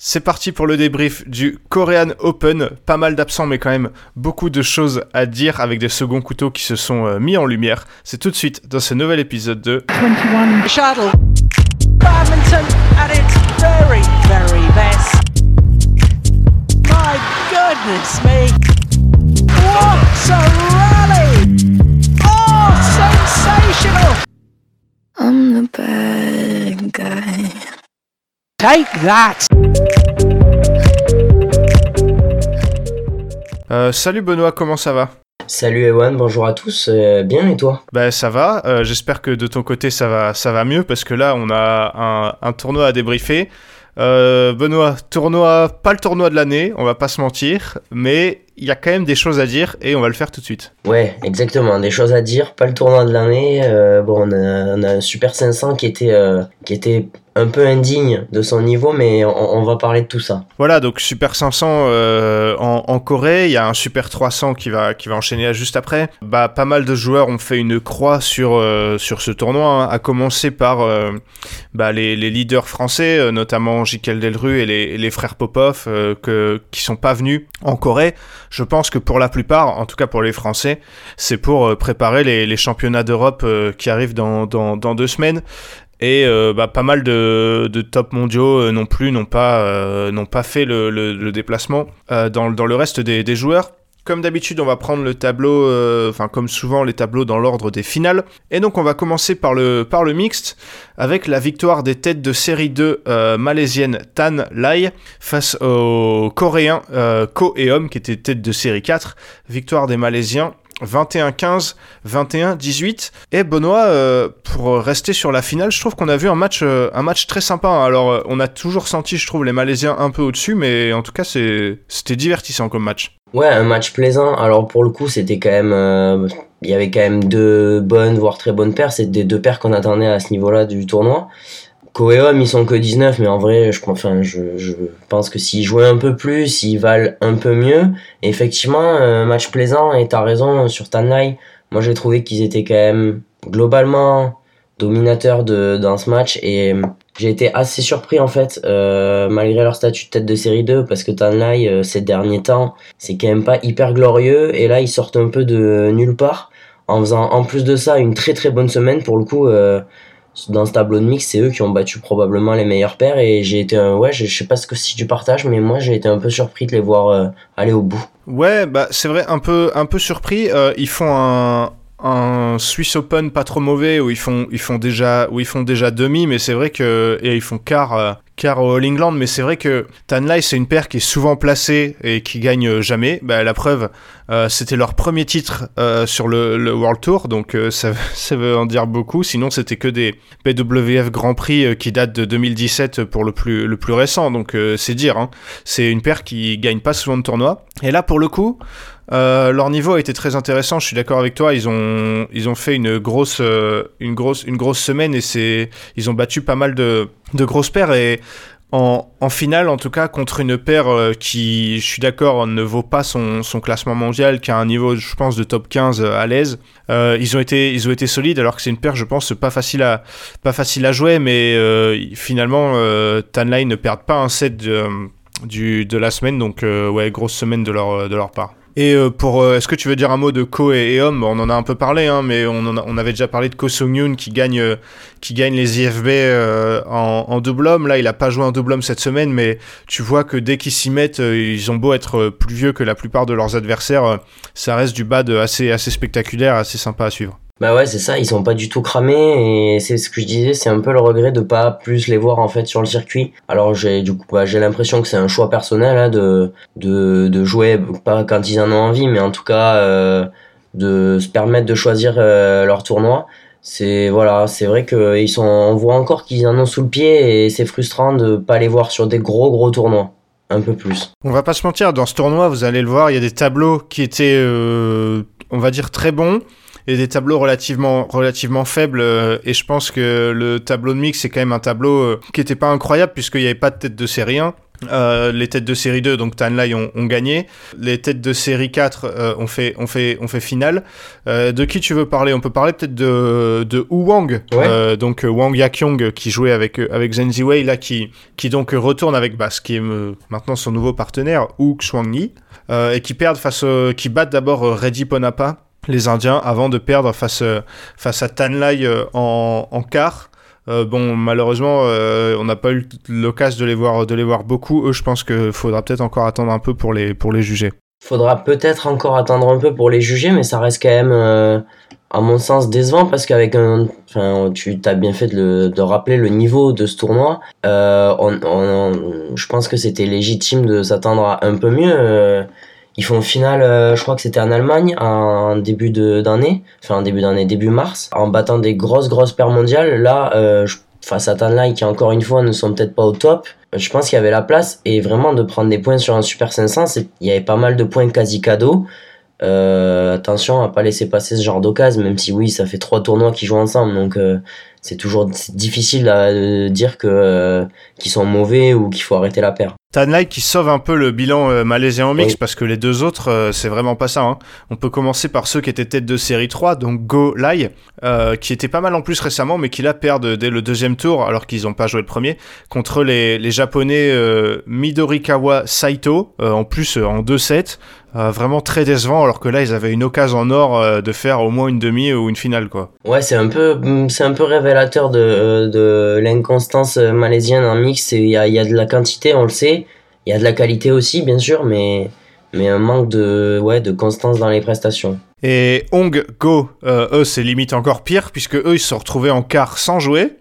C'est parti pour le débrief du Korean Open. Pas mal d'absents, mais quand même beaucoup de choses à dire avec des seconds couteaux qui se sont euh, mis en lumière. C'est tout de suite dans ce nouvel épisode de 21 Shuttle. Badminton at its very, very best. My goodness me. What a rally! Oh, sensational! I'm the bad guy. Take that! Euh, salut Benoît, comment ça va? Salut Ewan, bonjour à tous. Euh, bien et toi? Bah ça va. Euh, J'espère que de ton côté ça va, ça va mieux parce que là on a un, un tournoi à débriefer. Euh, Benoît, tournoi, pas le tournoi de l'année, on va pas se mentir, mais il y a quand même des choses à dire et on va le faire tout de suite. Ouais, exactement. Des choses à dire. Pas le tournoi de l'année. Euh, bon, on a, on a un Super 500 qui était, euh, qui était un peu indigne de son niveau, mais on, on va parler de tout ça. Voilà, donc Super 500 euh, en, en Corée, il y a un Super 300 qui va, qui va enchaîner juste après. Bah, pas mal de joueurs ont fait une croix sur, euh, sur ce tournoi, hein, à commencer par euh, bah, les, les leaders français, euh, notamment Jikel Delru et les, les frères Popov, euh, que, qui sont pas venus en Corée. Je pense que pour la plupart, en tout cas pour les Français, c'est pour euh, préparer les, les championnats d'Europe euh, qui arrivent dans, dans, dans deux semaines. Et euh, bah, pas mal de, de top mondiaux euh, non plus n'ont pas, euh, n'ont pas fait le, le, le déplacement euh, dans, dans le reste des, des joueurs. Comme d'habitude, on va prendre le tableau, euh, enfin comme souvent les tableaux dans l'ordre des finales. Et donc on va commencer par le, par mixte, avec la victoire des têtes de série 2 euh, malaisienne Tan Lai face aux Coréens euh, Ko qui étaient tête de série 4. Victoire des Malaisiens 21-15, 21-18. Et Benoît, euh, pour rester sur la finale, je trouve qu'on a vu un match, euh, un match très sympa. hein. Alors, euh, on a toujours senti, je trouve, les Malaisiens un peu au-dessus, mais en tout cas, c'était divertissant comme match. Ouais, un match plaisant. Alors pour le coup, c'était quand même, euh, il y avait quand même deux bonnes, voire très bonnes paires. C'est des deux paires qu'on attendait à ce niveau-là du tournoi. Coréum, ils sont que 19, mais en vrai, je, enfin, je, pense que s'ils jouaient un peu plus, ils valent un peu mieux. Effectivement, un match plaisant, et t'as raison sur Tanlai. Moi, j'ai trouvé qu'ils étaient quand même globalement dominateurs de, dans ce match, et j'ai été assez surpris en fait, euh, malgré leur statut de tête de série 2, parce que Tanlai, euh, ces derniers temps, c'est quand même pas hyper glorieux, et là, ils sortent un peu de nulle part, en faisant en plus de ça une très très bonne semaine pour le coup. Dans ce tableau de mix, c'est eux qui ont battu probablement les meilleures paires et j'ai été ouais, je je sais pas ce que si tu partages, mais moi j'ai été un peu surpris de les voir euh, aller au bout. Ouais, bah c'est vrai, un peu, un peu surpris. Euh, ils font un, un Swiss Open pas trop mauvais où ils font, ils font déjà, où ils font déjà demi, mais c'est vrai que et ils font quart, euh, quart au All England, mais c'est vrai que Tanlai c'est une paire qui est souvent placée et qui gagne jamais. Bah, la preuve, euh, c'était leur premier titre euh, sur le, World Tour, donc ça, ça veut en dire beaucoup. Sinon, c'était que des BWF Grand Prix qui datent de 2017 pour le plus, le plus récent, donc c'est dire. Hein. C'est une paire qui gagne pas souvent de tournois. Et là, pour le coup, euh, leur niveau a été très intéressant. Je suis d'accord avec toi. Ils ont, ils ont fait une grosse, euh, une grosse, une grosse semaine et c'est, ils ont battu pas mal de, de grosses paires et en, finale, en tout cas, contre une paire euh, qui, je suis d'accord, ne vaut pas son, son classement mondial, qui a un niveau, je pense, de top 15 à l'aise. Ils ont été, ils ont été solides, alors que c'est une paire, je pense, pas facile à, pas facile à jouer, mais finalement, Tanlai ne perdent pas un set de, de la semaine, donc ouais, grosse semaine de leur, de leur part. Et euh, pour, euh, est-ce que tu veux dire un mot de Ko et, et Hom On en a un peu parlé, hein, mais on, en a- on avait déjà parlé de Ko Sung-yoon qui gagne, euh, qui gagne les IFB en, en double homme. Là, il a pas joué en double homme cette semaine, mais tu vois que dès qu'ils s'y mettent, ils ont beau être plus vieux que la plupart de leurs adversaires, ça reste du bad assez, assez spectaculaire, assez sympa à suivre. Bah ouais, c'est ça, ils sont pas du tout cramés et c'est ce que je disais, c'est un peu le regret de pas plus les voir en fait sur le circuit. Alors j'ai du coup bah, j'ai l'impression que c'est un choix personnel hein, de, de de jouer pas quand ils en ont envie, mais en tout cas euh, de se permettre de choisir euh, leur tournoi. C'est voilà, c'est vrai que ils sont on voit encore qu'ils en ont sous le pied et c'est frustrant de pas les voir sur des gros gros tournois. Un peu plus. On va pas se mentir, dans ce tournoi, vous allez le voir, il y a des tableaux qui étaient, euh, on va dire, très bons. Et des tableaux relativement, relativement faibles, euh, et je pense que le tableau de mix, c'est quand même un tableau euh, qui était pas incroyable, puisqu'il n'y avait pas de tête de série 1. Euh, les têtes de série 2, donc Tan Lai, ont, ont gagné. Les têtes de série 4 euh, ont, fait, ont, fait, ont fait finale. Euh, de qui tu veux parler? On peut parler peut-être de, de Wu Wang, Ouais. euh, donc Wang Yakyong qui jouait avec, avec Zhen Ziwei, là qui, qui donc retourne avec ce qui est maintenant son nouveau partenaire, Wu Xuangyi, euh, et qui perdent face, qui battent d'abord Reddy Ponapa, les Indiens, avant de perdre face, euh, face à Tan Lai euh, en, en quart. Euh, bon, malheureusement, on n'a pas eu l'occasion de les voir, de les voir beaucoup. Eux, je pense qu'il faudra peut-être encore attendre un peu pour les, pour les juger. Faudra peut-être encore attendre un peu pour les juger, mais ça reste quand même, à mon sens, décevant parce qu'avec un. Enfin, tu as bien fait de, de rappeler le niveau de ce tournoi. Je pense que c'était légitime de s'attendre à un peu mieux. Euh, ils font finale, euh, je crois que c'était en Allemagne, en début d'année, enfin en début d'année, début mars, en battant des grosses, grosses paires mondiales. Là, euh, face à Tanlai, qui encore une fois ne sont peut-être pas au top, je pense qu'il y avait la place et vraiment de prendre des points sur un Super 500, c'est- il y avait pas mal de points quasi cadeaux. Euh, attention à pas laisser passer ce genre d'occasion, même si oui, ça fait trois tournois qui jouent ensemble, donc euh, c'est toujours difficile à, de dire que euh, qu'ils sont mauvais ou qu'il faut arrêter la paire. Tanlai qui sauve un peu le bilan euh, malaisien en mix Oui. parce que les deux autres, euh, c'est vraiment pas ça. hein. On peut commencer par ceux qui étaient tête de série 3, donc Go Lai, euh, qui était pas mal en plus récemment, mais qui là perdent dès le deuxième tour, alors qu'ils ont pas joué le premier, contre les, les japonais euh, Midorikawa Saito, euh, en plus en 2-7. Euh, vraiment très décevant, alors que là ils avaient une occasion en or euh, de faire au moins une demi ou une finale quoi. Ouais, c'est un peu, mm, c'est un peu révélateur de, de l'inconstance malaisienne en mix. Il y a, il y a de la quantité, on le sait. Il y a de la qualité aussi, bien sûr, mais, mais un manque de, ouais, de constance dans les prestations. Et Hong Go, eux, c'est limite encore pire, puisque eux, ils se sont retrouvés en quart sans jouer,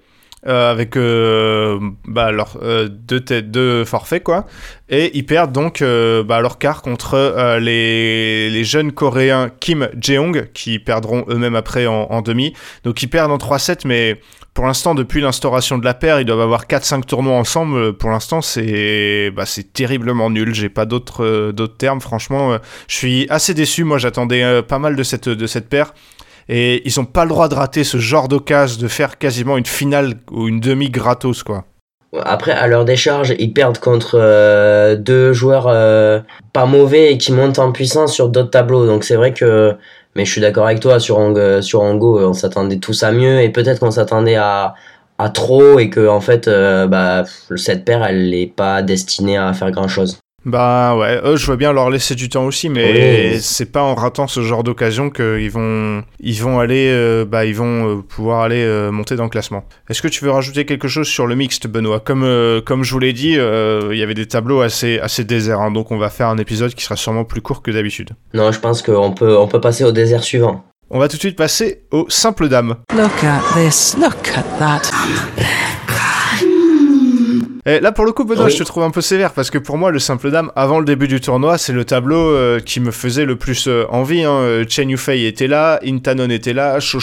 euh, avec euh, bah, leur, euh, deux, deux forfaits, quoi. Et ils perdent donc bah, leur quart contre les, les jeunes coréens Kim Jeong, qui perdront eux-mêmes après en demi. Donc ils perdent en 3-7, mais pour l'instant, depuis l'instauration de la paire, ils doivent avoir 4-5 tournois ensemble. Pour l'instant, c'est bah, c'est terriblement nul. J'ai pas d'autres euh, termes, franchement. euh, je suis assez déçu. Moi, j'attendais euh, pas mal de cette, de cette paire. Et ils ont pas le droit de rater ce genre d'occasion, de faire quasiment une finale ou une demi gratos, quoi. Après, à leur décharge, ils perdent contre deux joueurs pas mauvais et qui montent en puissance sur d'autres tableaux. Donc c'est vrai que, mais je suis d'accord avec toi sur sur Ango, on s'attendait tous à mieux et peut-être qu'on s'attendait à trop et que en fait, euh, bah cette paire, elle n'est pas destinée à faire grand chose. Bah ouais, eux, je veux bien leur laisser du temps aussi, mais Oui. c'est pas en ratant ce genre d'occasion qu'ils vont, ils vont aller, euh, bah ils vont euh, pouvoir aller euh, monter dans le classement. Est-ce que tu veux rajouter quelque chose sur le mixte, Benoît? Comme euh, comme je vous l'ai dit, euh, il y avait des tableaux assez assez déserts, hein, donc on va faire un épisode qui sera sûrement plus court que d'habitude. Non, je pense qu'on peut on peut passer au désert suivant. On va tout de suite passer aux simples dames. Look at this. Look at that. Et là, pour le coup, Benoît, Oui. je te trouve un peu sévère parce que pour moi, le simple dame, avant le début du tournoi, c'est le tableau euh, qui me faisait le plus euh, envie. Hein. Euh, Chen Yufei était là, Intanon était là, Cho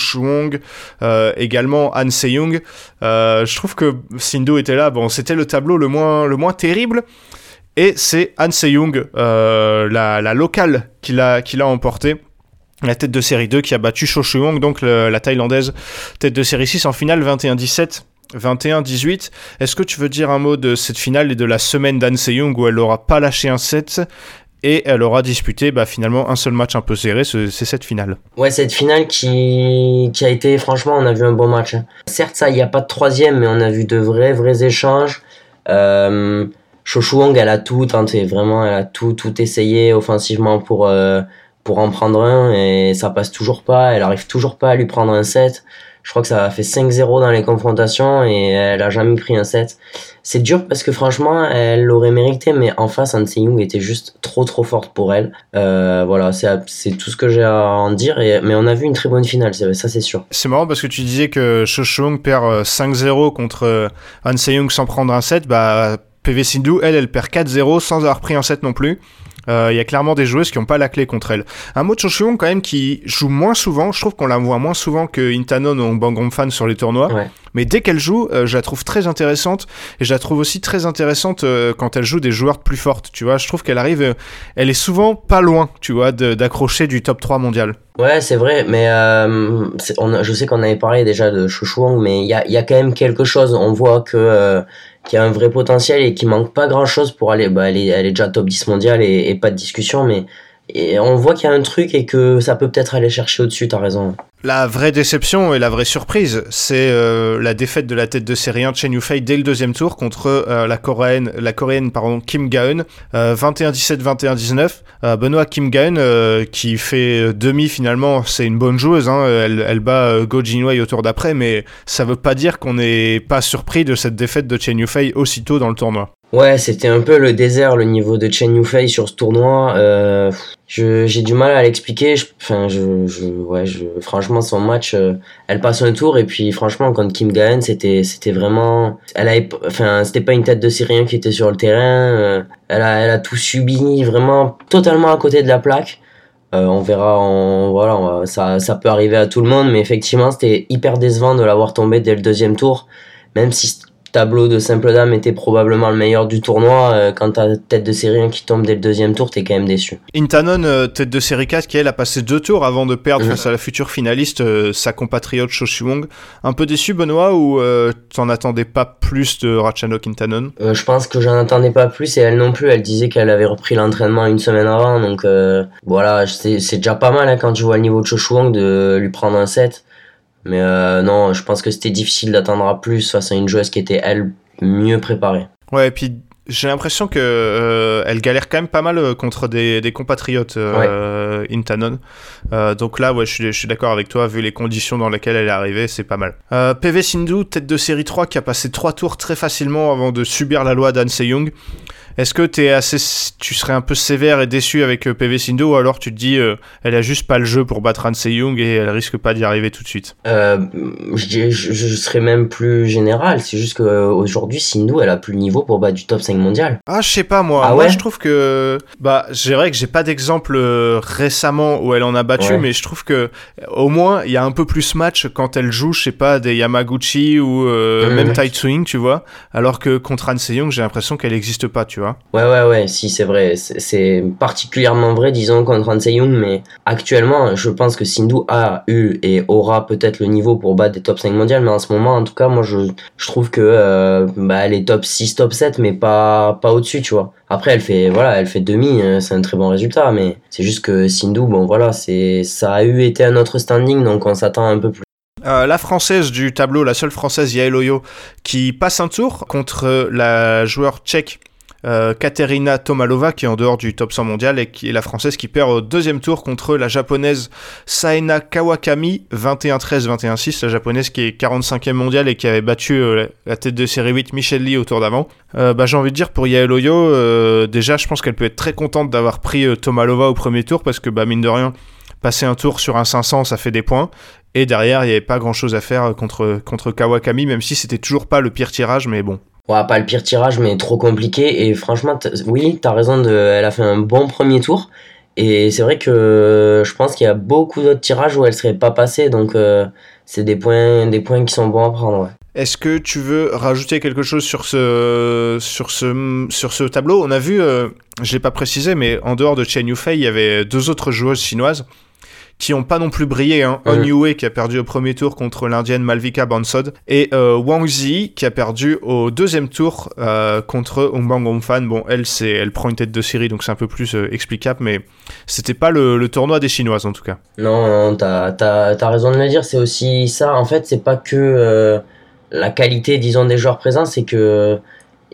euh, également Han Se-young. Euh, je trouve que Sindhu était là. Bon, c'était le tableau le moins, le moins terrible. Et c'est Han Se-young, euh, la, la locale, qui l'a qui l'a emporté. La tête de série 2 qui a battu Cho Wong, donc le- la thaïlandaise tête de série 6 en finale 21-17. 21-18. Est-ce que tu veux dire un mot de cette finale et de la semaine d'An Se-young où elle n'aura pas lâché un set et elle aura disputé bah, finalement un seul match un peu serré, ce- c'est cette finale? Ouais, cette finale qui, a été, franchement, on a vu un bon match. hein. Certes, ça, il n'y a pas de troisième, mais on a vu de vrais, vrais échanges. Euh, elle a tout tenté, vraiment, elle a tout, tout essayé offensivement pour, euh, pour en prendre un, et ça passe toujours pas, elle arrive toujours pas à lui prendre un set. Je crois que ça a fait 5-0 dans les confrontations, et elle a jamais pris un set. C'est dur parce que franchement, elle l'aurait mérité, mais en face, Han Se-young était juste trop trop forte pour elle. Euh, voilà, c'est tout ce que j'ai à en dire. Mais on a vu une très bonne finale, ça c'est sûr. C'est marrant parce que tu disais que Shoshong perd euh, 5-0 contre euh, Han Se-young sans prendre un set, bah PV Sindhu, elle, elle perd 4-0 sans avoir pris un set non plus. Euh, Il y a clairement des joueuses qui n'ont pas la clé contre elle. Un mot de Shoshong quand même qui joue moins souvent, je trouve qu'on la voit moins souvent que Intanon ou Bangrom Fan sur les tournois. Ouais. Mais dès qu'elle joue, euh, je la trouve très intéressante et je la trouve aussi très intéressante euh, quand elle joue des joueurs plus fortes. Tu vois, je trouve qu'elle arrive, elle est souvent pas loin, tu vois, d'accrocher du top 3 mondial. Ouais, c'est vrai, mais euh, on je sais qu'on avait parlé déjà de Wong, mais il y a, y a quand même quelque chose. On voit que qui a un vrai potentiel et qui manque pas grand chose pour aller, bah, elle est, elle est déjà top 10 mondial et, et pas de discussion, mais et on voit qu'il y a un truc et que ça peut peut-être aller chercher au-dessus, t'as raison. La vraie déception et la vraie surprise, c'est euh, la défaite de la tête de série 1 Chen Yufei dès le deuxième tour contre euh, la coréenne, la coréenne pardon, Kim Gaeun, euh, 21-17, 21-19. Euh, Benoît Kim euh, qui fait demi finalement, c'est une bonne joueuse, hein, elle, elle bat Go Jinwei au tour d'après, mais ça veut pas dire qu'on n'est pas surpris de cette défaite de Chen Yufei aussitôt dans le tournoi. Ouais, c'était un peu le désert, le niveau de Chen Yufei sur ce tournoi. Euh, j'ai du mal à l'expliquer. Enfin, je, je, ouais, franchement, son match, euh, elle passe un tour et puis franchement, contre Kim Gaen, c'était, vraiment, elle avait, enfin, c'était pas une tête de Syrien qui était sur le terrain. euh, elle a, elle a tout subi, vraiment totalement à côté de la plaque. Euh, on verra, voilà, ça, ça peut arriver à tout le monde, mais effectivement, c'était hyper décevant de l'avoir tombé dès le deuxième tour, même si tableau de simple dame était probablement le meilleur du tournoi. euh, quand t'as tête de série 1 qui tombe dès le deuxième tour, t'es quand même déçu. Intanon, euh, tête de série 4, qui elle a passé deux tours avant de perdre Mhm. face à la future finaliste, euh, sa compatriote Cho Wong. Un peu déçu, Benoît, ou euh, t'en attendais pas plus de Ratchanok Intanon Euh, je pense que j'en attendais pas plus et elle non plus. Elle disait qu'elle avait repris l'entraînement une semaine avant, donc euh, voilà, c'est déjà pas mal hein, quand tu vois le niveau de Chochuang de lui prendre un set. Mais euh, non, je pense que c'était difficile d'attendre à plus face à une joueuse qui était elle mieux préparée. Ouais, et puis j'ai l'impression que euh, elle galère quand même pas mal euh, contre des, des compatriotes euh, Intanon. Euh, donc là, ouais, je suis, je suis d'accord avec toi, vu les conditions dans lesquelles elle est arrivée, c'est pas mal. Euh, PV Sindhu, tête de série 3, qui a passé trois tours très facilement avant de subir la loi d'An Se-young. Est-ce que t'es assez, tu serais un peu sévère et déçu avec euh, PV Sindhu, ou alors tu te dis, euh, elle a juste pas le jeu pour battre An Se-young et elle risque pas d'y arriver tout de suite? Euh, je, dirais- je, je serais même plus général. C'est juste qu'aujourd'hui, Sindhu, elle a plus le niveau pour battre du top 5 mondial. Ah, je sais pas moi. Ah moi, je trouve que bah, c'est vrai que j'ai pas d'exemple récemment où elle en a battu, Ouais. mais je trouve que au moins il y a un peu plus match quand elle joue, je sais pas, des Yamaguchi ou euh, même Tai Tsuing, tu vois. Alors que contre Han Se-young, j'ai l'impression qu'elle existe pas, tu vois. Ouais, ouais, ouais, si, c'est vrai. C'est- particulièrement vrai, disons, contre Han Se-young, mais actuellement, je pense que Sindhu a eu et aura peut-être le niveau pour battre des top 5 mondiales, mais en ce moment, en tout cas, moi, je, je trouve que euh, bah, elle est top 6, top 7, mais pas, pas au-dessus, tu vois. Après, elle fait, voilà, elle fait demi, euh, c'est un très bon résultat, mais c'est juste que Sindhu, bon, voilà, c'est, ça a eu été un autre standing, donc on s'attend un peu plus. Euh, la française du tableau, la seule française, Yael Oyo, qui passe un tour contre la joueur tchèque euh, Katerina Tomalova, qui est en dehors du top 100 mondial, et qui est la française qui perd au deuxième tour contre la japonaise Saena Kawakami, 21-13, 21-6, la japonaise qui est 45e mondiale et qui avait battu euh, la tête de série 8 Michel Lee au tour d'avant. Euh, bah, j'ai envie de dire pour Yael Oyo, déjà je pense qu'elle peut être très contente d'avoir pris Tomalova au premier tour, parce que bah, mine de rien, passer un tour sur un 500, ça fait des points. Et derrière, il n'y avait pas grand chose à faire contre Kawakami, même si c'était toujours pas le pire tirage, mais bon. Pas le pire tirage, mais trop compliqué. Et franchement, oui, t'as raison, elle a fait un bon premier tour. Et c'est vrai que je pense qu'il y a beaucoup d'autres tirages où elle serait pas passée. Donc, euh, c'est des points, des points qui sont bons à prendre. Est-ce que tu veux rajouter quelque chose sur ce, tableau? On a vu, euh, je l'ai pas précisé, mais en dehors de Chen Yufei, il y avait deux autres joueuses chinoises qui ont pas non plus brillé. Hein. Mhm. On Yue qui a perdu au premier tour contre l'indienne Malvika Bansod et euh, Wang Zi qui a perdu au deuxième tour euh, contre Ongbang Ongfan. Bon, elle, c'est, elle prend une tête de série, donc c'est un peu plus euh, explicable, mais c'était pas le, le tournoi des chinoises en tout cas. Non, non, t'as, t'as, t'as raison de le dire. C'est aussi ça. En fait, c'est pas que euh, la qualité, disons, des joueurs présents, c'est que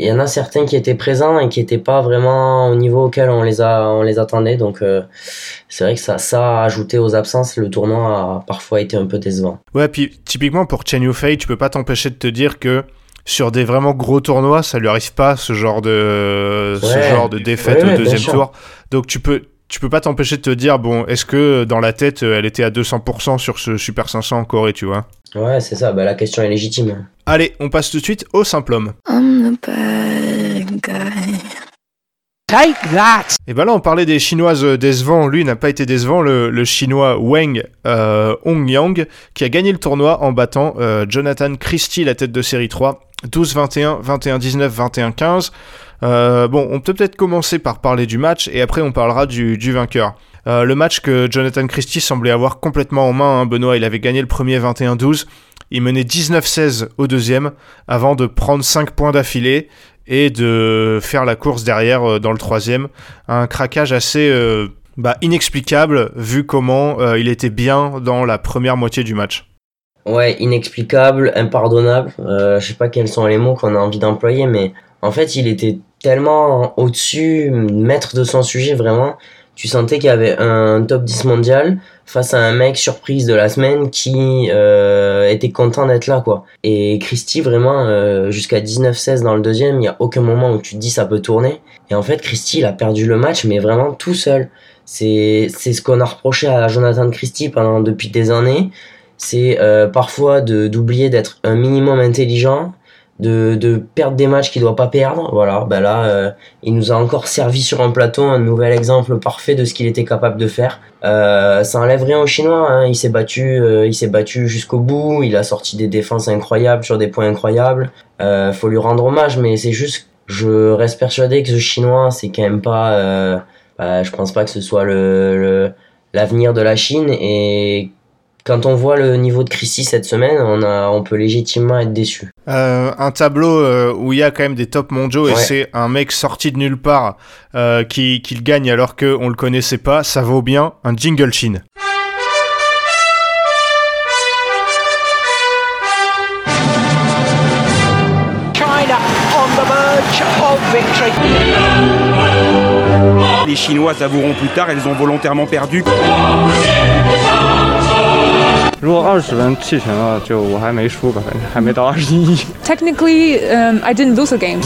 il y en a certains qui étaient présents et qui étaient pas vraiment au niveau auquel on les a, on les attendait. Donc, euh, c'est vrai que ça, ça a ajouté aux absences. Le tournoi a parfois été un peu décevant. Ouais, puis typiquement pour Chen Yufei, tu peux pas t'empêcher de te dire que sur des vraiment gros tournois, ça lui arrive pas ce genre de ce genre de défaite Ouais, ouais, au deuxième tour. Donc tu peux tu peux pas t'empêcher de te dire bon, est-ce que dans la tête elle était à 200% sur ce Super 500 en Corée, tu vois? Ouais, c'est ça. Bah, la question est légitime. Allez, on passe tout de suite au simple homme. I'm the bad guy. Take that! Et ben là, on parlait des chinoises euh, décevants. Lui n'a pas été décevant, le, le chinois Wang euh, Hongyang, qui a gagné le tournoi en battant euh, Jonathan Christie, la tête de série 3, 12-21, 21-19, 21-15. Euh, bon, on peut peut-être commencer par parler du match et après on parlera du, vainqueur. Euh, le match que Jonathan Christie semblait avoir complètement en main, hein, Benoît, il avait gagné le premier 21-12. Il menait 19-16 au deuxième avant de prendre 5 points d'affilée et de faire la course derrière euh, dans le troisième. Un craquage assez bah, inexplicable vu comment il était bien dans la première moitié du match. Ouais, inexplicable, impardonnable. Je sais pas quels sont les mots qu'on a envie d'employer, mais en fait, il était tellement au-dessus, maître de son sujet, vraiment. Tu sentais qu'il y avait un top 10 mondial face à un mec surprise de la semaine qui euh, était content d'être là, quoi. Et Christy, vraiment, euh, jusqu'à 19-16 dans le deuxième, il y a aucun moment où tu te dis ça peut tourner. Et en fait, Christy, il a perdu le match, mais vraiment tout seul. C'est ce qu'on a reproché à Jonathan Christie pendant depuis des années. C'est euh, parfois d'oublier d'être un minimum intelligent, de, de perdre des matchs qu'il doit pas perdre. Voilà, ben là, euh, il nous a encore servi sur un plateau un nouvel exemple parfait de ce qu'il était capable de faire. Euh, ça enlève rien aux Chinois. Hein. Il s'est battu, euh, il s'est battu jusqu'au bout. Il a sorti des défenses incroyables sur des points incroyables. Euh, faut lui rendre hommage, mais c'est juste, je reste persuadé que ce Chinois, c'est quand même pas. Bah, je pense pas que ce soit le- l'avenir de la Chine et quand on voit le niveau de Christie cette semaine, on, a, on peut légitimement être déçu. Euh, un tableau euh, où il y a quand même des tops mondiaux et c'est un mec sorti de nulle part euh, qui, qui le gagne alors qu'on le connaissait pas, ça vaut bien un jingle chin. China on the verge of victory. Les Chinois avoueront plus tard, elles ont volontairement perdu. 如果二十分弃权了，就我还没输吧，反正还没到二十一。 Technically, um, I didn't lose a game.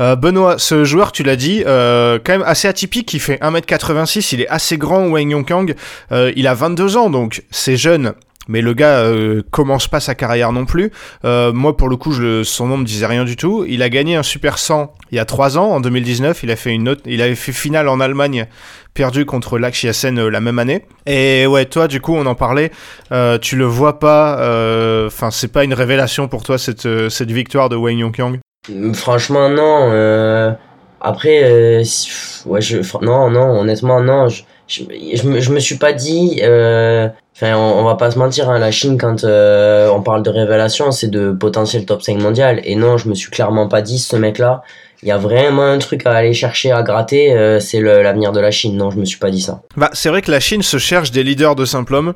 Euh, Benoît, ce joueur, tu l'as dit, euh, quand même assez atypique, il fait 1m86, il est assez grand, Wang Yongkang, euh, il a 22 ans, donc c'est jeune. mais le gars euh, commence pas sa carrière non plus. Euh, moi, pour le coup, son nom me disait rien du tout. Il a gagné un Super 100 il y a 3 ans, en 2019. Il a fait une autre, il avait fait finale en Allemagne, perdu contre Lakshiasen euh, la même année. Et ouais, toi, du coup, on en parlait. Euh, tu le vois pas. Enfin, c'est pas une révélation pour toi cette cette victoire de Wang Yongkang. Franchement, non. après, ouais, je, non, non, honnêtement, non. Je, je, me, suis pas dit. euh, Enfin, on, va pas se mentir, hein, la Chine, quand euh, on parle de révélation, c'est de potentiel top 5 mondial. Et non, je me suis clairement pas dit, ce mec-là, il y a vraiment un truc à aller chercher, à gratter, euh, c'est l'avenir de la Chine. Non, je me suis pas dit ça. Bah, c'est vrai que la Chine se cherche des leaders de simple homme.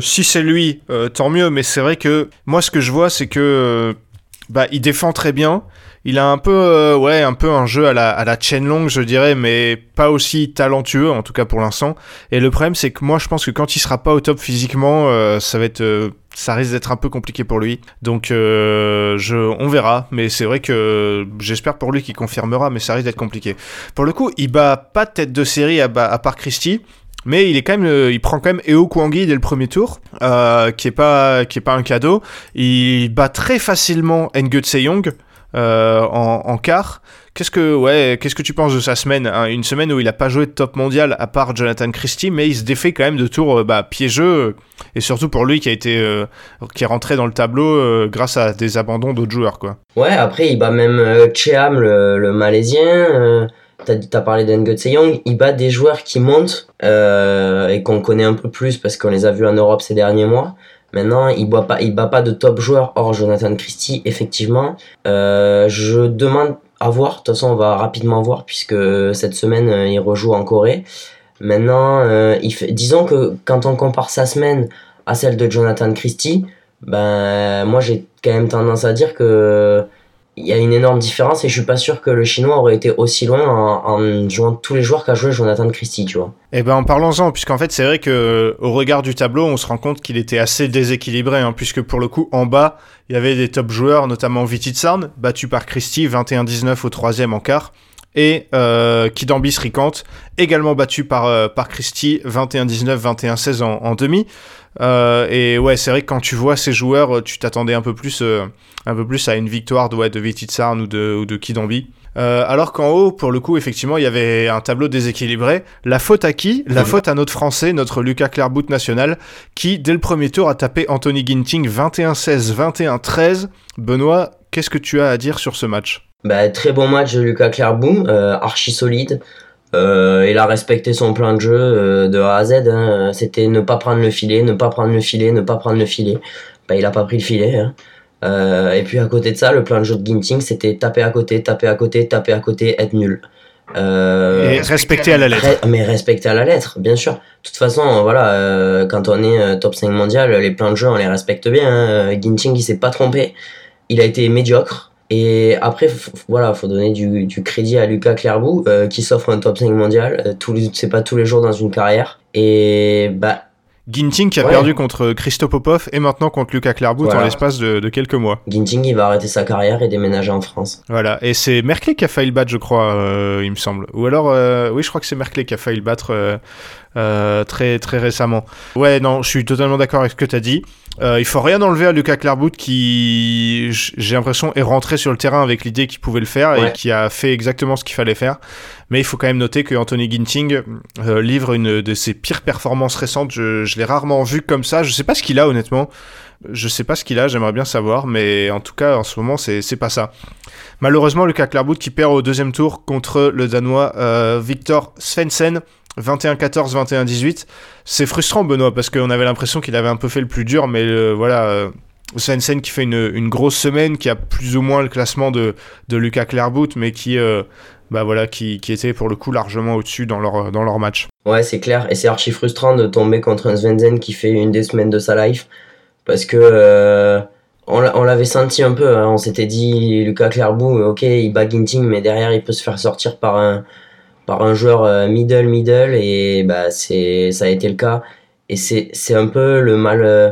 Si c'est lui, tant mieux. Mais c'est vrai que moi, ce que je vois, c'est que bah, il défend très bien. Il a un peu, euh, ouais, un peu un jeu à la, à la je dirais, mais pas aussi talentueux, en tout cas pour l'instant. Et le problème, c'est que moi, je pense que quand il sera pas au top physiquement, euh, ça va être, euh, ça risque d'être un peu compliqué pour lui. Donc, je, on verra. Mais c'est vrai que j'espère pour lui qu'il confirmera, mais ça risque d'être compliqué. Pour le coup, il bat pas de tête de série à, à part Christie. Mais il est quand même, il prend quand même Eo Kwangi dès le premier tour, qui est pas, qui est pas un cadeau. Il bat très facilement Ngo Young euh, en, en quart. Qu'est-ce que, ouais, qu'est-ce que tu penses de sa semaine hein? Une semaine où il a pas joué de top mondial à part Jonathan Christie, mais il se défait quand même de tours euh, bah, piégeux euh, et surtout pour lui qui a été, euh, qui est rentré dans le tableau euh, grâce à des abandons d'autres joueurs, quoi. Ouais, après, il bat même euh, Cheam, le, le malaisien. T'as t'as parlé d'Ngo Young. Il bat des joueurs qui montent et qu'on connaît un peu plus parce qu'on les a vus en Europe ces derniers mois. Maintenant, il bat pas, il bat pas de top joueurs hors Jonathan Christie, effectivement. Euh, je demande à voir. De toute façon, on va rapidement voir puisque cette semaine, euh, il rejoue en Corée. Maintenant, euh, disons que quand on compare sa semaine à celle de Jonathan Christie, ben moi j'ai quand même tendance à dire que il y a une énorme différence et je suis pas sûr que le chinois aurait été aussi loin en, jouant tous les joueurs qu'a joué Jonathan Christie, tu vois. Eh ben, en parlons-en, puisqu'en fait, c'est vrai que au regard du tableau, on se rend compte qu'il était assez déséquilibré, hein, puisque pour le coup, en bas, il y avait des top joueurs, notamment Vititsarn, battu par Christie, 21-19 au troisième en quart, et euh, Kidambi Srikant, également battu par, euh, par Christie, 21-19, 21-16 en, en demi. Euh, et ouais, c'est vrai que quand tu vois ces joueurs, tu t'attendais un peu plus, euh, un peu plus à une victoire de, ouais, de Vititsarn ou de, ou de Kidambi. Euh, alors qu'en haut, pour le coup, effectivement, il y avait un tableau déséquilibré. La faute à qui? La faute à notre Français, notre Lucas Clairbout national, qui, dès le premier tour, a tapé Anthony Ginting 21-16, 21-13. Benoît, qu'est-ce que tu as à dire sur ce match? Bah, très bon match de Lucas Clairbout, euh, archi solide. Euh, il a respecté son plan de jeu euh, de A à Z. hein. C'était ne pas prendre le filet, ne pas prendre le filet, ne pas prendre le filet. Bah, il a pas pris le filet. hein. Euh, et puis à côté de ça, le plan de jeu de Ginting, c'était taper à côté, taper à côté, taper à côté, être nul. Et respecté à la lettre. Re- mais respecter à la lettre, bien sûr. De toute façon, voilà, quand on est top 5 mondial, les plans de jeu, on les respecte bien. hein. Ginting, il s'est pas trompé. Il a été médiocre. Et après, voilà, faut donner du, du crédit à Lucas Clairbout, euh, qui s'offre un top 5 mondial. Euh, tous c'est pas tous les jours dans une carrière. Et bah, Ginting qui a Ouais. perdu contre Christo Popov et maintenant contre Lucas Clairbout Voilà. en l'espace de, de quelques mois. Ginting, il va arrêter sa carrière et déménager en France. Voilà, et c'est Merkley qui a failli le battre, je crois, euh, il me semble. Ou alors, oui, je crois que c'est Merkley qui a failli le battre euh, très, très récemment. Ouais, non, je suis totalement d'accord avec ce que tu as dit. Euh, il faut rien enlever à Lucas Clairbout qui, j'ai l'impression, est rentré sur le terrain avec l'idée qu'il pouvait le faire et qui a fait exactement ce qu'il fallait faire. Mais il faut quand même noter que Anthony Ginting euh, livre une de ses pires performances récentes. Je, je l'ai rarement vu comme ça. Je sais pas ce qu'il a, honnêtement. Je sais pas ce qu'il a, j'aimerais bien savoir, mais en tout cas, en ce moment, c'est pas ça. Malheureusement, Lucas Clairbout qui perd au deuxième tour contre le Danois euh, Victor Svensson, 21-14, 21-18. C'est frustrant, Benoît, parce qu'on avait l'impression qu'il avait un peu fait le plus dur, mais euh, voilà. euh, Svensson qui fait une, grosse semaine, qui a plus ou moins le classement de, de Lucas Clairbout, mais qui, euh, bah voilà, qui, qui était pour le coup largement au-dessus dans leur, dans leur match. Ouais, c'est clair. Et c'est archi frustrant de tomber contre un Svenzen qui fait une des semaines de sa life. Parce que euh, on l'avait senti un peu. hein. On s'était dit, Lucas Clairbout, ok, il bat Ginting, mais derrière, il peut se faire sortir par un, par un joueur euh, middle, middle. Et bah, c'est, ça a été le cas. Et c'est, c'est un peu le mal, euh,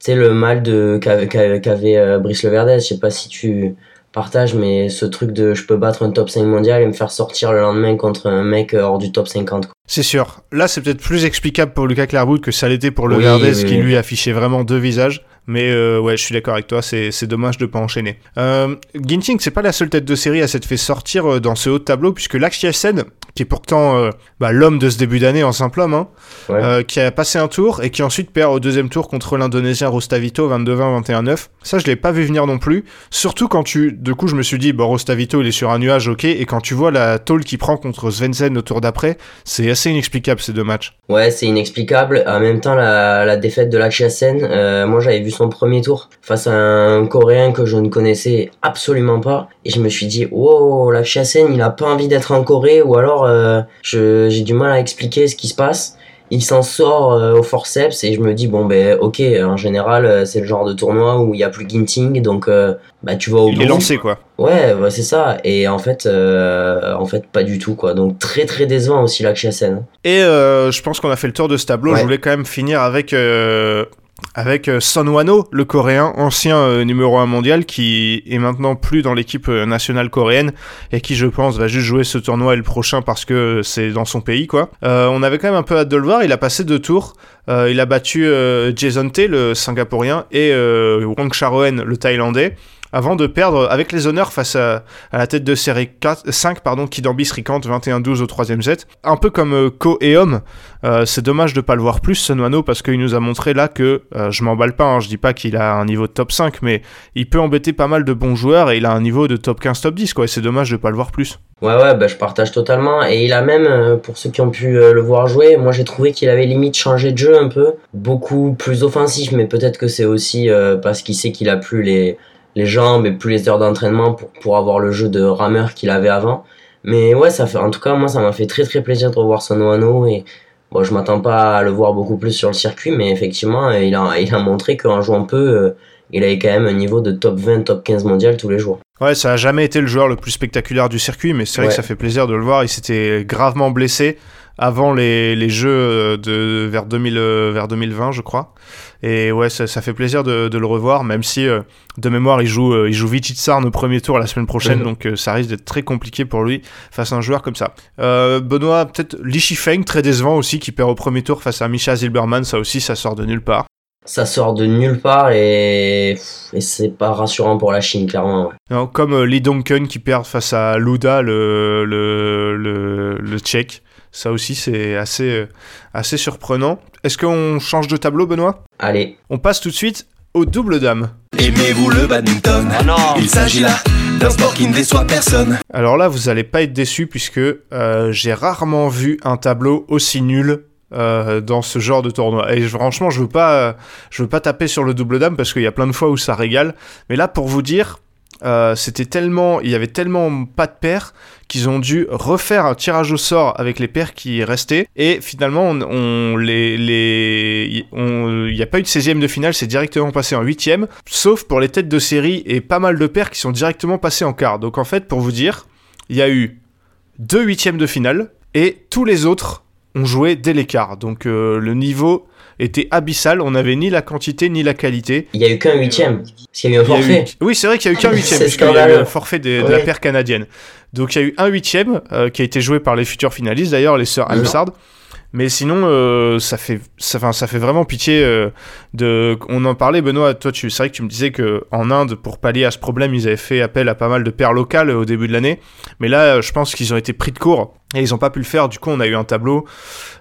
tu sais, le mal de, qu'avait, qu'avait, euh, Brice Leverdez. Je sais pas si tu partages, mais ce truc de je peux battre un top 5 mondial et me faire sortir le lendemain contre un mec euh, hors du top 50. quoi. C'est sûr. Là, c'est peut-être plus explicable pour Lucas Clairbout que ça l'était pour le Oui, qui lui affichait vraiment deux visages. Mais euh, ouais, je suis d'accord avec toi, c'est dommage de pas enchaîner. Euh, Ginting, c'est pas la seule tête de série à s'être fait sortir euh, dans ce haut de tableau, puisque Lakshiasen, qui est pourtant euh, bah, l'homme de ce début d'année en simple homme, hein, Ouais. qui a passé un tour et qui ensuite perd au deuxième tour contre l'Indonésien Rostavito 22-20, 21-9. Ça, je l'ai pas vu venir non plus. Surtout quand tu, du coup, je me suis dit, bon, Rostavito, il est sur un nuage, ok, et quand tu vois la tôle qu'il prend contre Svensson au tour d'après, c'est assez inexplicable ces deux matchs. Ouais, c'est inexplicable. En même temps, la, la défaite de Lakshasen, euh, moi j'avais vu son premier tour face à un Coréen que je ne connaissais absolument pas. Et je me suis dit, wow, Lakshasen, il a pas envie d'être en Corée, ou alors euh, j'ai du mal à expliquer ce qui se passe. Il s'en sort euh, au forceps et je me dis, bon ben ok, en général, euh, c'est le genre de tournoi où il y a plus Ginting, donc euh, bah tu vas au Il bout. est lancé, quoi. Ouais, ouais, c'est ça. Et en fait, en fait, pas du tout, quoi. Donc très très décevant aussi Lakshasen. Et euh, je pense qu'on a fait le tour de ce tableau. Ouais. Je voulais quand même finir avec, avec euh, Son Wano, le coréen, ancien euh, numéro 1 mondial, qui est maintenant plus dans l'équipe euh, nationale coréenne et qui, je pense, va juste jouer ce tournoi et le prochain parce que c'est dans son pays, quoi. On avait quand même un peu hâte de le voir. Il a passé deux tours. Il a battu Jason Tay, le singapourien, et Wang Charoen, le thaïlandais. Avant de perdre avec les honneurs face à, la tête de série 4, 5, pardon, Kidambi Srikant 21-12 au troisième set. Un peu comme euh, Ko et Homme, euh, c'est dommage de pas le voir plus, Son Wano, parce qu'il nous a montré là que, euh, je m'emballe pas, hein, je dis pas qu'il a un niveau de top 5, mais il peut embêter pas mal de bons joueurs et il a un niveau de top 15, top 10, quoi, et c'est dommage de pas le voir plus. Ouais, ouais, bah, je partage totalement. Et il a même, euh, pour ceux qui ont pu euh, le voir jouer, moi j'ai trouvé qu'il avait limite changé de jeu un peu, beaucoup plus offensif, mais peut-être que c'est aussi parce qu'il sait qu'il a plus les, les jambes et plus les heures d'entraînement pour, pour avoir le jeu de rameur qu'il avait avant. Mais ouais, ça fait, en tout cas, moi ça m'a fait très très plaisir de revoir Son Wano et bon, je m'attends pas à le voir beaucoup plus sur le circuit, mais effectivement, il a, il a montré qu'en jouant peu, euh, il avait quand même un niveau de top 20, top 15 mondial tous les jours. Ouais, ça a jamais été le joueur le plus spectaculaire du circuit, mais c'est vrai Ouais. que ça fait plaisir de le voir. Il s'était gravement blessé avant les, les jeux euh, de vers 2000 euh, vers 2020, je crois. Et ouais, ça, ça fait plaisir de, de le revoir, même si euh, de mémoire il joue euh, il joue Vichitsarn au premier tour la semaine prochaine, donc euh, ça risque d'être très compliqué pour lui face à un joueur comme ça. Euh, Benoît, peut-être Li Shifeng, très décevant aussi, qui perd au premier tour face à Misha Zilberman, ça aussi ça sort de nulle part. Ça sort de nulle part et, et c'est pas rassurant pour la Chine, clairement. ouais. Non, comme euh, Lee Duncan qui perd face à Luda, le, le, le, le tchèque. Ça aussi, c'est assez, euh, assez surprenant. Est-ce qu'on change de tableau, Benoît? Allez, On passe tout de suite au double dame. Aimez-vous le badminton? Il s'agit là d'un sport qui ne déçoit personne. Alors là, vous allez pas être déçus puisque euh, j'ai rarement vu un tableau aussi nul euh, dans ce genre de tournoi. Et je- franchement, je veux pas, euh, je veux pas taper sur le double dame parce qu'il y a plein de fois où ça régale. Mais là, pour vous dire, euh, c'était tellement, il y avait tellement pas de paires qu'ils ont dû refaire un tirage au sort avec les paires qui restaient. Et finalement, on, les, les, il n'y a pas eu de 16e de finale, c'est directement passé en 8e. Sauf pour les têtes de série et pas mal de paires qui sont directement passées en quart. Donc en fait, pour vous dire, il y a eu deux huitièmes de finale et tous les autres ont joué dès l'écart. Donc euh, le niveau était abyssal. On n'avait ni la quantité ni la qualité. il y a eu qu'un huitième. Parce qu'il y a eu un eu- forfait. Oui, c'est vrai qu'il y a eu qu'un huitième, C'est puisqu'il y a eu un forfait de, la paire canadienne. Donc il y a eu un huitième euh, qui a été joué par les futurs finalistes, d'ailleurs, les sœurs. Hamsard. Mais sinon, euh, ça, fait, ça, enfin, ça fait vraiment pitié. euh, de, on en parlait, Benoît, toi, tu, c'est vrai que tu me disais que en Inde, pour pallier à ce problème, ils avaient fait appel à pas mal de paires locales euh, au début de l'année. Mais là, je pense qu'ils ont été pris de court et ils n'ont pas pu le faire. Du coup, on a eu un tableau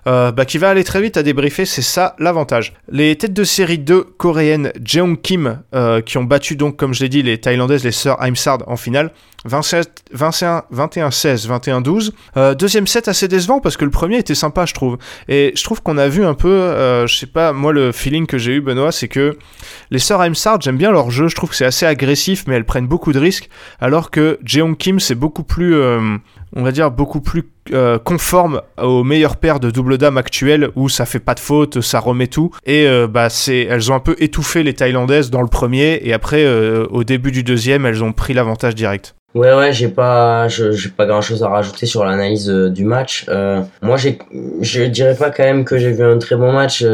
euh, bah, qui va aller très vite à débriefer. C'est ça l'avantage. Les têtes de série 2 coréennes Jeong Kim, euh, qui ont battu donc, comme je l'ai dit, les Thaïlandaises, les sœurs Heimsard en finale. 27, 21, 21, 16, 21, 12. Euh, deuxième set assez décevant parce que le premier était sympa, je trouve. Et je trouve qu'on a vu un peu, euh, je sais pas, moi le feeling que j'ai eu, Benoît, c'est que les sœurs Heimsard, j'aime bien leur jeu, je trouve que c'est assez agressif, mais elles prennent beaucoup de risques, alors que Jeong Kim, c'est beaucoup plus, euh, on va dire, beaucoup plus euh, conforme aux meilleures paires de double dame actuelles où ça fait pas de faute, ça remet tout. Et euh, bah c'est, elles ont un peu étouffé les Thaïlandaises dans le premier, et après, euh, au début du deuxième, elles ont pris l'avantage direct. Ouais ouais j'ai pas j'ai pas grand chose à rajouter sur l'analyse du match. Moi je dirais pas quand même que j'ai vu un très bon match.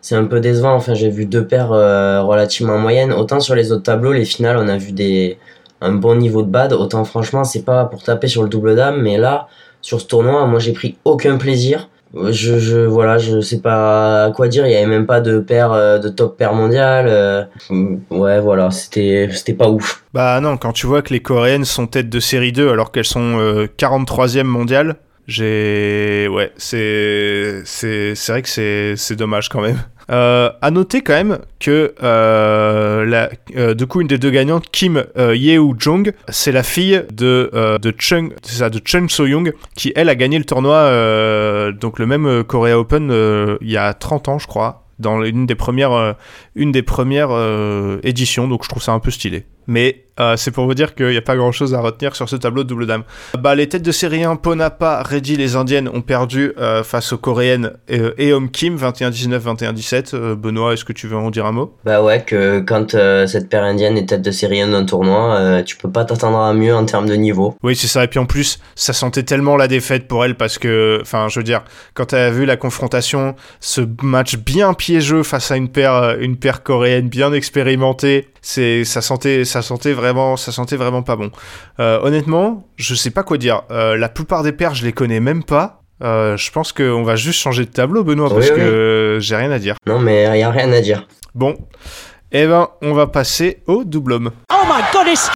c'est un peu décevant. Enfin j'ai vu deux paires relativement moyennes. Autant sur les autres tableaux les finales on a vu des un bon niveau de bad. Autant franchement c'est pas pour taper sur le double dame mais là sur ce tournoi moi j'ai pris aucun plaisir. Je, voilà je sais pas quoi dire. Il y avait même pas de paire euh, de top paire mondiale. euh, ouais voilà c'était c'était pas ouf. Bah non, quand tu vois que les Coréennes sont tête de série 2 alors qu'elles sont euh, 43e mondiale, j'ai... Ouais, c'est... C'est c'est vrai que c'est c'est dommage quand même. Euh, à noter quand même que euh, euh, du coup une des deux gagnantes, Kim euh, Yeo Jong, c'est la fille de de Chung, ça, de So Young, qui elle a gagné le tournoi, donc le même Korea Open il y a 30 ans je crois, dans une des premières une des premières éditions, donc je trouve ça un peu stylé. Mais euh, c'est pour vous dire qu'il n'y a pas grand chose à retenir sur ce tableau de double dame. Bah, les têtes de série 1, Ponapa, Reddy, les indiennes ont perdu euh, face aux coréennes et, et Hom Kim, 21-19, 21-17. Euh, Benoît, est-ce que tu veux en dire un mot? Bah ouais, que quand euh, cette paire indienne est tête de série 1 d'un tournoi, euh, tu peux pas t'attendre à mieux en termes de niveau. Oui, c'est ça. Et puis en plus, ça sentait tellement la défaite pour elle parce que, enfin, je veux dire, quand tu as vu la confrontation, ce match bien piégeux face à une paire, euh, une paire coréenne bien expérimentée, c'est, ça sentait, ça sentait vraiment, ça sentait vraiment pas bon. Euh, honnêtement, je sais pas quoi dire. Euh, la plupart des paires, je les connais même pas. Euh, je pense qu'on va juste changer de tableau, Benoît, Oui, parce oui. que j'ai rien à dire. Non mais y a rien à dire. Bon, eh ben, on va passer au double homme. Oh my goodness!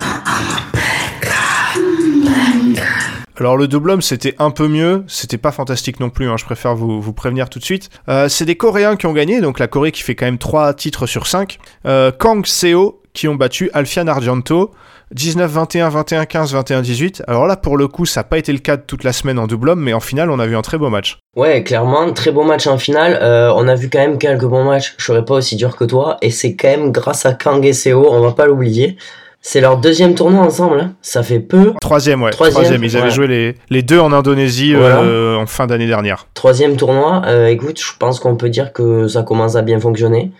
Alors le double homme c'était un peu mieux, c'était pas fantastique non plus, hein, je préfère vous, vous prévenir tout de suite. Euh, c'est des Coréens qui ont gagné, donc la Corée qui fait quand même 3 titres sur 5. Euh, Kang Seo qui ont battu Alfian Argento 19-21, 21-15, 21-18. Alors là pour le coup ça n'a pas été le cas de toute la semaine en double homme, mais en finale on a vu un très beau match. Ouais, clairement, très beau match en finale. Euh, on a vu quand même quelques bons matchs. Je serais pas aussi dur que toi. Et c'est quand même grâce à Kang et Seo, on va pas l'oublier. C'est leur deuxième tournoi ensemble. hein. Ça fait peu. Troisième, ouais. Troisième, Troisième, ils avaient ouais. joué les, les deux en Indonésie Voilà. euh, en fin d'année dernière. Troisième tournoi. Euh, écoute, je pense qu'on peut dire que ça commence à bien fonctionner.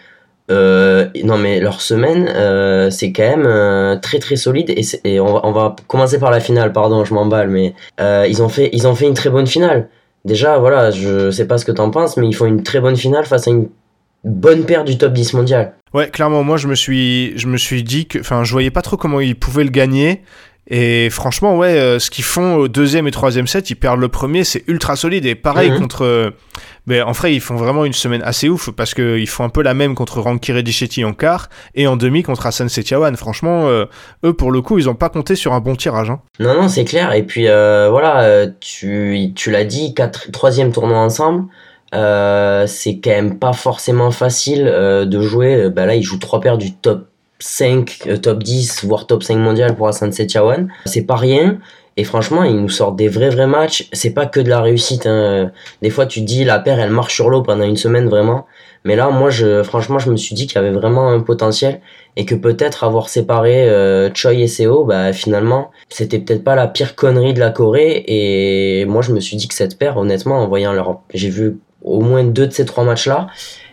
Euh, non mais leur semaine, euh, c'est quand même euh, très très solide et, on, va, on va commencer par la finale. Pardon, je m'emballe, mais ils ont fait ils ont fait une très bonne finale. Déjà, voilà, je sais pas ce que t'en penses, mais ils font une très bonne finale face à une bonne paire du top 10 mondial. Ouais, clairement, moi je me suis, je me suis dit que, enfin, je voyais pas trop comment ils pouvaient le gagner. Et franchement, ouais, euh, ce qu'ils font au deuxième et troisième set, ils perdent le premier, c'est ultra solide. Et pareil Mhm. contre. euh, Mais en vrai, ils font vraiment une semaine assez ouf parce qu'ils font un peu la même contre Ranky Reddichetti en quart et en demi contre Hassan Setiawan. Franchement, euh, eux, pour le coup, ils ont pas compté sur un bon tirage. hein. Non, non, c'est clair. Et puis euh, voilà, euh, tu, tu l'as dit, quatre, troisième tournoi ensemble. Euh, c'est quand même pas forcément facile euh, de jouer. Bah là, il joue trois paires du top 5, euh, top 10, voire top 5 mondial pour Hassan Setiawan. C'est pas rien. Et franchement, il nous sort des vrais vrais matchs. C'est pas que de la réussite. hein. Des fois, tu te dis la paire, elle marche sur l'eau pendant une semaine vraiment. Mais là, moi, je, franchement, je me suis dit qu'il y avait vraiment un potentiel et que peut-être avoir séparé euh, Choi et Seo, bah finalement, c'était peut-être pas la pire connerie de la Corée. Et moi, je me suis dit que cette paire, honnêtement, en voyant leur, j'ai vu au moins deux de ces trois matchs-là,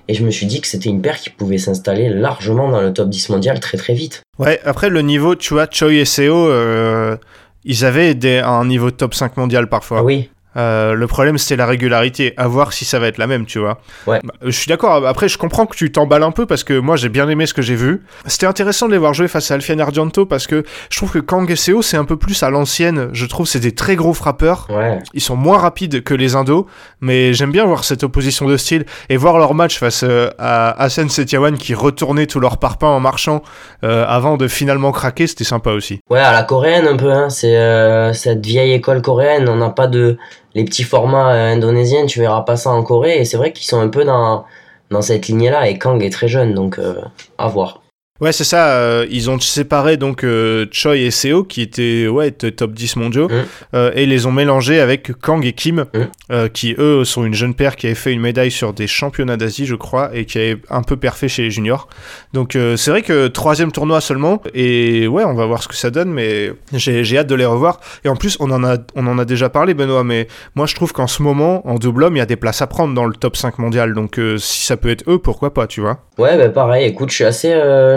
et je me suis dit que c'était une paire qui pouvait s'installer largement dans le top 10 mondial très très vite. Ouais, après, le niveau, tu vois, Choi et Seo, euh, ils avaient des, un niveau top 5 mondial parfois. Ah oui, Euh, le problème, c'était la régularité. À voir si ça va être la même, tu vois. Ouais. Bah, Je suis d'accord. Après, je comprends que tu t'emballes un peu parce que moi, j'ai bien aimé ce que j'ai vu. C'était intéressant de les voir jouer face à Alfian Argento parce que je trouve que Kang et Seo, c'est un peu plus à l'ancienne. Je trouve c'est des très gros frappeurs. ouais. Ils sont moins rapides que les Indos, mais j'aime bien voir cette opposition de style et voir leur match face euh, à Hassan Setiawan qui retournait tous leurs parpaings en marchant euh, avant de finalement craquer. C'était sympa aussi. Ouais, à la coréenne un peu, hein. c'est euh, cette vieille école coréenne. On n'a pas de les petits formats euh, indonésiens, tu verras pas ça en Corée. Et c'est vrai qu'ils sont un peu dans dans cette lignée-là. Et Kang est très jeune, donc euh, à voir. Ouais, c'est ça. euh, ils ont séparé donc euh, Choi et Seo qui étaient ouais top 10 mondiaux Mm. euh, et les ont mélangés avec Kang et Kim Mm. qui eux sont une jeune paire qui avait fait une médaille sur des championnats d'Asie, je crois, et qui avait un peu perfait chez les juniors. Donc c'est vrai que troisième tournoi seulement et ouais, on va voir ce que ça donne, mais j'ai hâte de les revoir. Et en plus, on en a on en a déjà parlé, Benoît, mais moi je trouve qu'en ce moment en double homme, il y a des places à prendre dans le top 5 mondial. Donc si ça peut être eux, pourquoi pas, tu vois? Ouais, bah pareil. Écoute, je suis assez.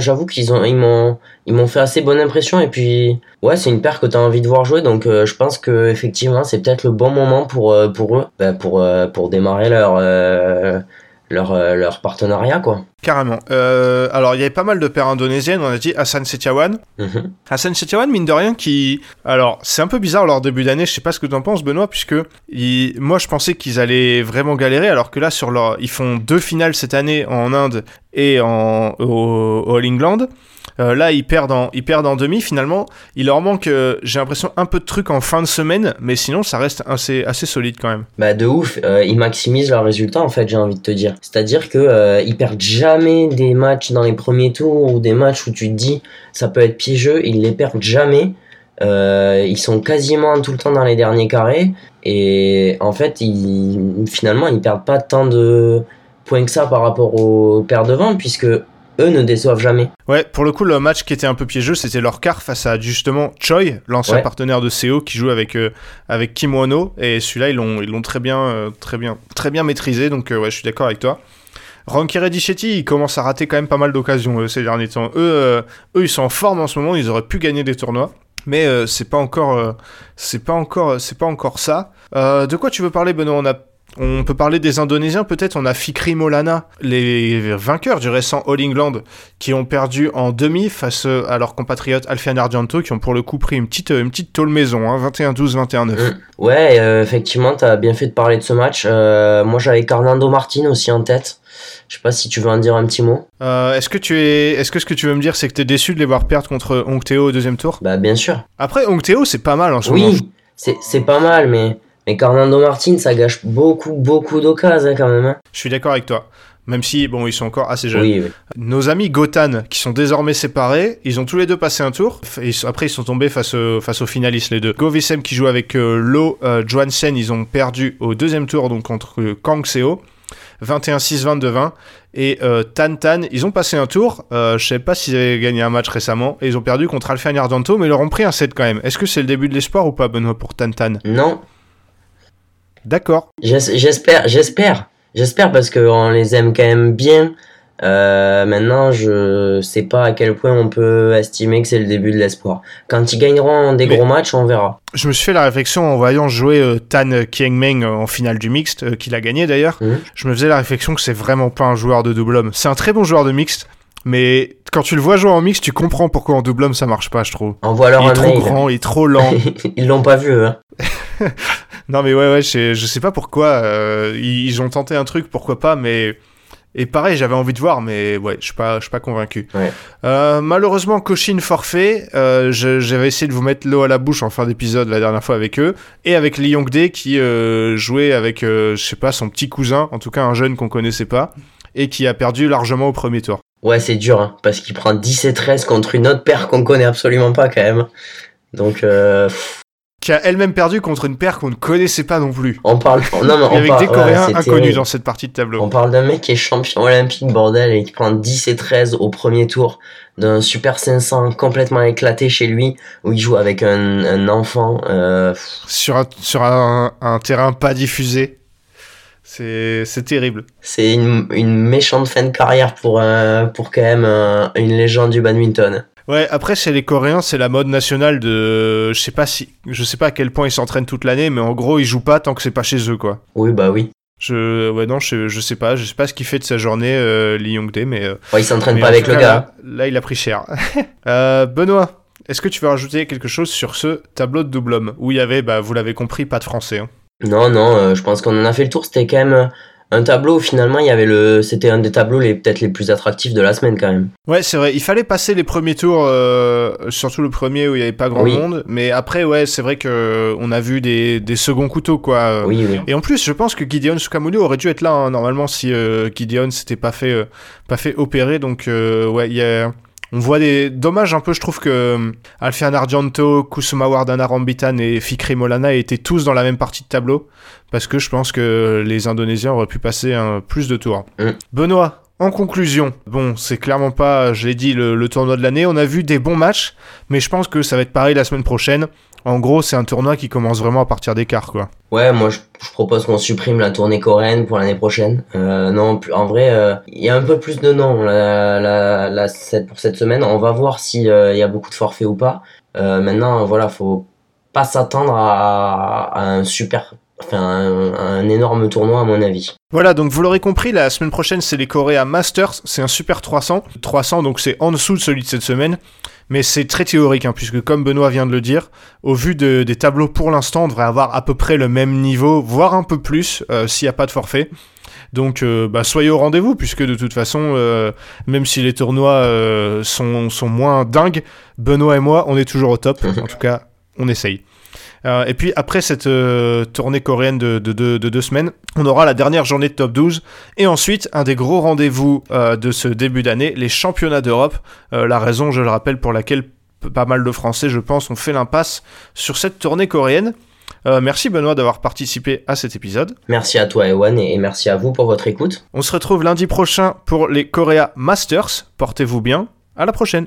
J'avoue qu'ils ont, ils m'ont, ils m'ont fait assez bonne impression. Et puis, ouais, c'est une paire que t'as envie de voir jouer. Donc, euh, je pense que effectivement, c'est peut-être le bon moment pour euh, pour eux, bah, pour euh, pour démarrer leur leur euh, leur partenariat, quoi. Carrément. Euh, alors, il y avait pas mal de paires indonésiennes. On a dit Hassan Setiawan. Mhm. Hassan Setiawan, mine de rien, qui. Alors, c'est un peu bizarre leur début d'année. Je sais pas ce que t'en penses, Benoît, puisque moi, je pensais qu'ils allaient vraiment galérer, alors que là, sur leur... ils font deux finales cette année en Inde et en... au... au All England. Euh, là, ils perdent, en... demi. Finalement, il leur manque, euh, j'ai l'impression, un peu de trucs en fin de semaine, mais sinon, ça reste assez, assez solide quand même. Bah de ouf, euh, ils maximisent leurs résultats en fait, j'ai envie de te dire. C'est-à-dire que euh, ils perdent jamais des matchs dans les premiers tours ou des matchs où tu te dis ça peut être piégeux, ils les perdent jamais. Ils sont quasiment tout le temps dans les derniers carrés et en fait ils finalement ils perdent pas tant de points que ça par rapport aux paires devant puisque eux ne déçoivent jamais. Ouais, pour le coup, le match qui était un peu piégeux, c'était leur quart face à justement Choi, l'ancien Ouais. partenaire de Seo, qui joue avec euh, avec Kimono, et celui-là ils l'ont ils l'ont très bien euh, très bien très bien maîtrisé. Donc euh, ouais, je suis d'accord avec toi. Ranky Reddichetti, il commence à rater quand même pas mal d'occasions euh, ces derniers temps. Eux, eux, ils sont en forme en ce moment, ils auraient pu gagner des tournois. Mais c'est pas encore, c'est pas encore, c'est pas encore ça. De quoi tu veux parler, Benoît? On a on peut parler des Indonésiens peut-être. On a Fikri Molana, les vainqueurs du récent All England, qui ont perdu en demi face à leurs compatriotes Alfian Argento, qui ont pour le coup pris une petite, une petite tôle maison, hein, 21-12, 21-9. Mm. Ouais, euh, effectivement, t'as bien fait de parler de ce match. Euh, moi j'avais Carnando Martin aussi en tête. Je sais pas si tu veux en dire un petit mot. Euh, est-ce que tu es, est-ce que ce que tu veux me dire, c'est que t'es déçu de les voir perdre contre Hong Teo au deuxième tour? Bah bien sûr. Après, Hong Teo, c'est pas mal en ce moment. Oui, c'est pas mal, mais mais Carnando Martin, ça gâche beaucoup beaucoup d'occasions hein, quand même. hein. Je suis d'accord avec toi. Même si, bon, ils sont encore assez jeunes. Oui, oui. Nos amis Gotan, qui sont désormais séparés, ils ont tous les deux passé un tour. Et après, ils sont tombés face, au- face aux finalistes, les deux. Govissem, qui joue avec euh, Lo euh, Johansen, ils ont perdu au deuxième tour, donc contre euh, Kang Seo. 21-6, 22-20. Et euh, Tan Tan, ils ont passé un tour. Euh, je sais pas s'ils avaient gagné un match récemment. Et ils ont perdu contre Alfian Argento, mais ils leur ont pris un set quand même. Est-ce que c'est le début de l'espoir ou pas, Benoît, pour Tan Tan? Non, D'accord. j'es- j'espère, j'espère, j'espère parce qu'on les aime quand même bien. Euh, maintenant, je sais pas à quel point on peut estimer que c'est le début de l'espoir. Quand ils gagneront des Mais- gros matchs, on verra. Je me suis fait la réflexion en voyant jouer euh, Tan Kiengmeng en finale du mixte, euh, qu'il a gagné d'ailleurs. Mhm. Je me faisais la réflexion que c'est vraiment pas un joueur de double homme. C'est un très bon joueur de mixte, Mais quand tu le vois jouer en mix, tu comprends pourquoi en double homme ça marche pas, je trouve. Envoie leur il est un trop mail. grand, il est trop lent. Ils l'ont pas vu, eux, hein. non mais ouais, ouais, je sais, je sais pas pourquoi. euh, ils, ils ont tenté un truc, pourquoi pas, mais. Et pareil, j'avais envie de voir, mais ouais, je suis pas, je suis pas convaincu. Ouais. Euh, malheureusement, Cochin forfait. Euh, J'avais essayé de vous mettre l'eau à la bouche en fin d'épisode la dernière fois avec eux, et avec Lee Yongdae qui euh, jouait avec, euh, je sais pas, son petit cousin, en tout cas un jeune qu'on connaissait pas, et qui a perdu largement au premier tour. Ouais, c'est dur, hein, parce qu'il prend 10 et 13 contre une autre paire qu'on connaît absolument pas, quand même. Donc, euh, Qui a elle-même perdu contre une paire qu'on ne connaissait pas non plus. on parle. Non, mais Et on avec parle. des Coréens inconnus terrible. dans cette partie de tableau. On parle d'un mec qui est champion olympique, bordel, et qui prend 10 et 13 au premier tour d'un Super 500 complètement éclaté chez lui, où il joue avec un, un enfant. Euh, Sur un, sur un, un terrain pas diffusé. C'est c'est terrible. c'est une, une méchante fin de carrière pour, un- pour quand même un- une légende du badminton. Ouais, après chez les Coréens, c'est la mode nationale de je sais pas si je sais pas à quel point ils s'entraînent toute l'année mais en gros, ils jouent pas tant que c'est pas chez eux quoi. Oui, bah oui. Je ouais non, je, je sais pas, je sais pas ce qu'il fait de sa journée euh, Lee Yong-dae mais, euh, Ouais, il s'entraîne pas avec le gars. Là, là, il a pris cher. Euh, Benoît, est-ce que tu veux rajouter quelque chose sur ce tableau de double homme où il y avait bah vous l'avez compris pas de français hein. Non, non, euh, je pense qu'on en a fait le tour. C'était quand même euh, un tableau où finalement il y avait le. C'était un des tableaux les peut-être les plus attractifs de la semaine quand même. Ouais, c'est vrai. Il fallait passer les premiers tours, euh, surtout le premier où il y avait pas grand Oui. monde. Mais après, ouais, c'est vrai que on a vu des, des seconds couteaux, quoi. Oui, oui. Et en plus, je pense que Gideon Sukamulu aurait dû être là hein, normalement si euh, Gideon s'était pas fait euh, pas fait opérer. Donc euh, ouais, il y a on voit des dommages un peu. Je trouve que euh, Alfian Argento, Kusuma Wardana Rambitan et Fikri Molana étaient tous dans la même partie de tableau parce que je pense que les Indonésiens auraient pu passer un, plus de tours. Mm. Benoît. En conclusion, bon, c'est clairement pas, je l'ai dit, le, tournoi de l'année. On a vu des bons matchs, mais je pense que ça va être pareil la semaine prochaine. En gros, c'est un tournoi qui commence vraiment à partir des quarts, quoi. Ouais, moi je, propose qu'on supprime la tournée coréenne pour l'année prochaine. Euh, non, en vrai, euh, il y a un peu plus de noms pour cette semaine. On va voir si euh, il y a beaucoup de forfaits ou pas. Euh, maintenant, voilà, faut pas s'attendre à un super, enfin un, un énorme tournoi à mon avis. Voilà, donc vous l'aurez compris, la semaine prochaine, c'est les Korea Masters. C'est un super 300. 300, donc c'est en dessous de celui de cette semaine. Mais c'est très théorique, hein, puisque comme Benoît vient de le dire, au vu de- des tableaux pour l'instant, on devrait avoir à peu près le même niveau, voire un peu plus, euh, s'il n'y a pas de forfait. Donc euh, bah, soyez au rendez-vous, puisque de toute façon, euh, même si les tournois euh, sont, sont moins dingues, Benoît et moi, on est toujours au top. en tout cas, on essaye. Euh, et puis après cette euh, tournée coréenne de, de, de- de deux semaines, on aura la dernière journée de top 12 et ensuite un des gros rendez-vous euh, de ce début d'année, les championnats d'Europe. La raison, je le rappelle, pour laquelle pas mal de Français, je pense, ont fait l'impasse sur cette tournée coréenne. Euh, merci Benoît d'avoir participé à cet épisode. Merci à toi Ewan et merci à vous pour votre écoute. On se retrouve lundi prochain pour les Korea Masters. Portez-vous bien. À la prochaine.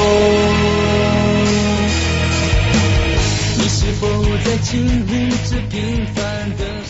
在经历着平凡的？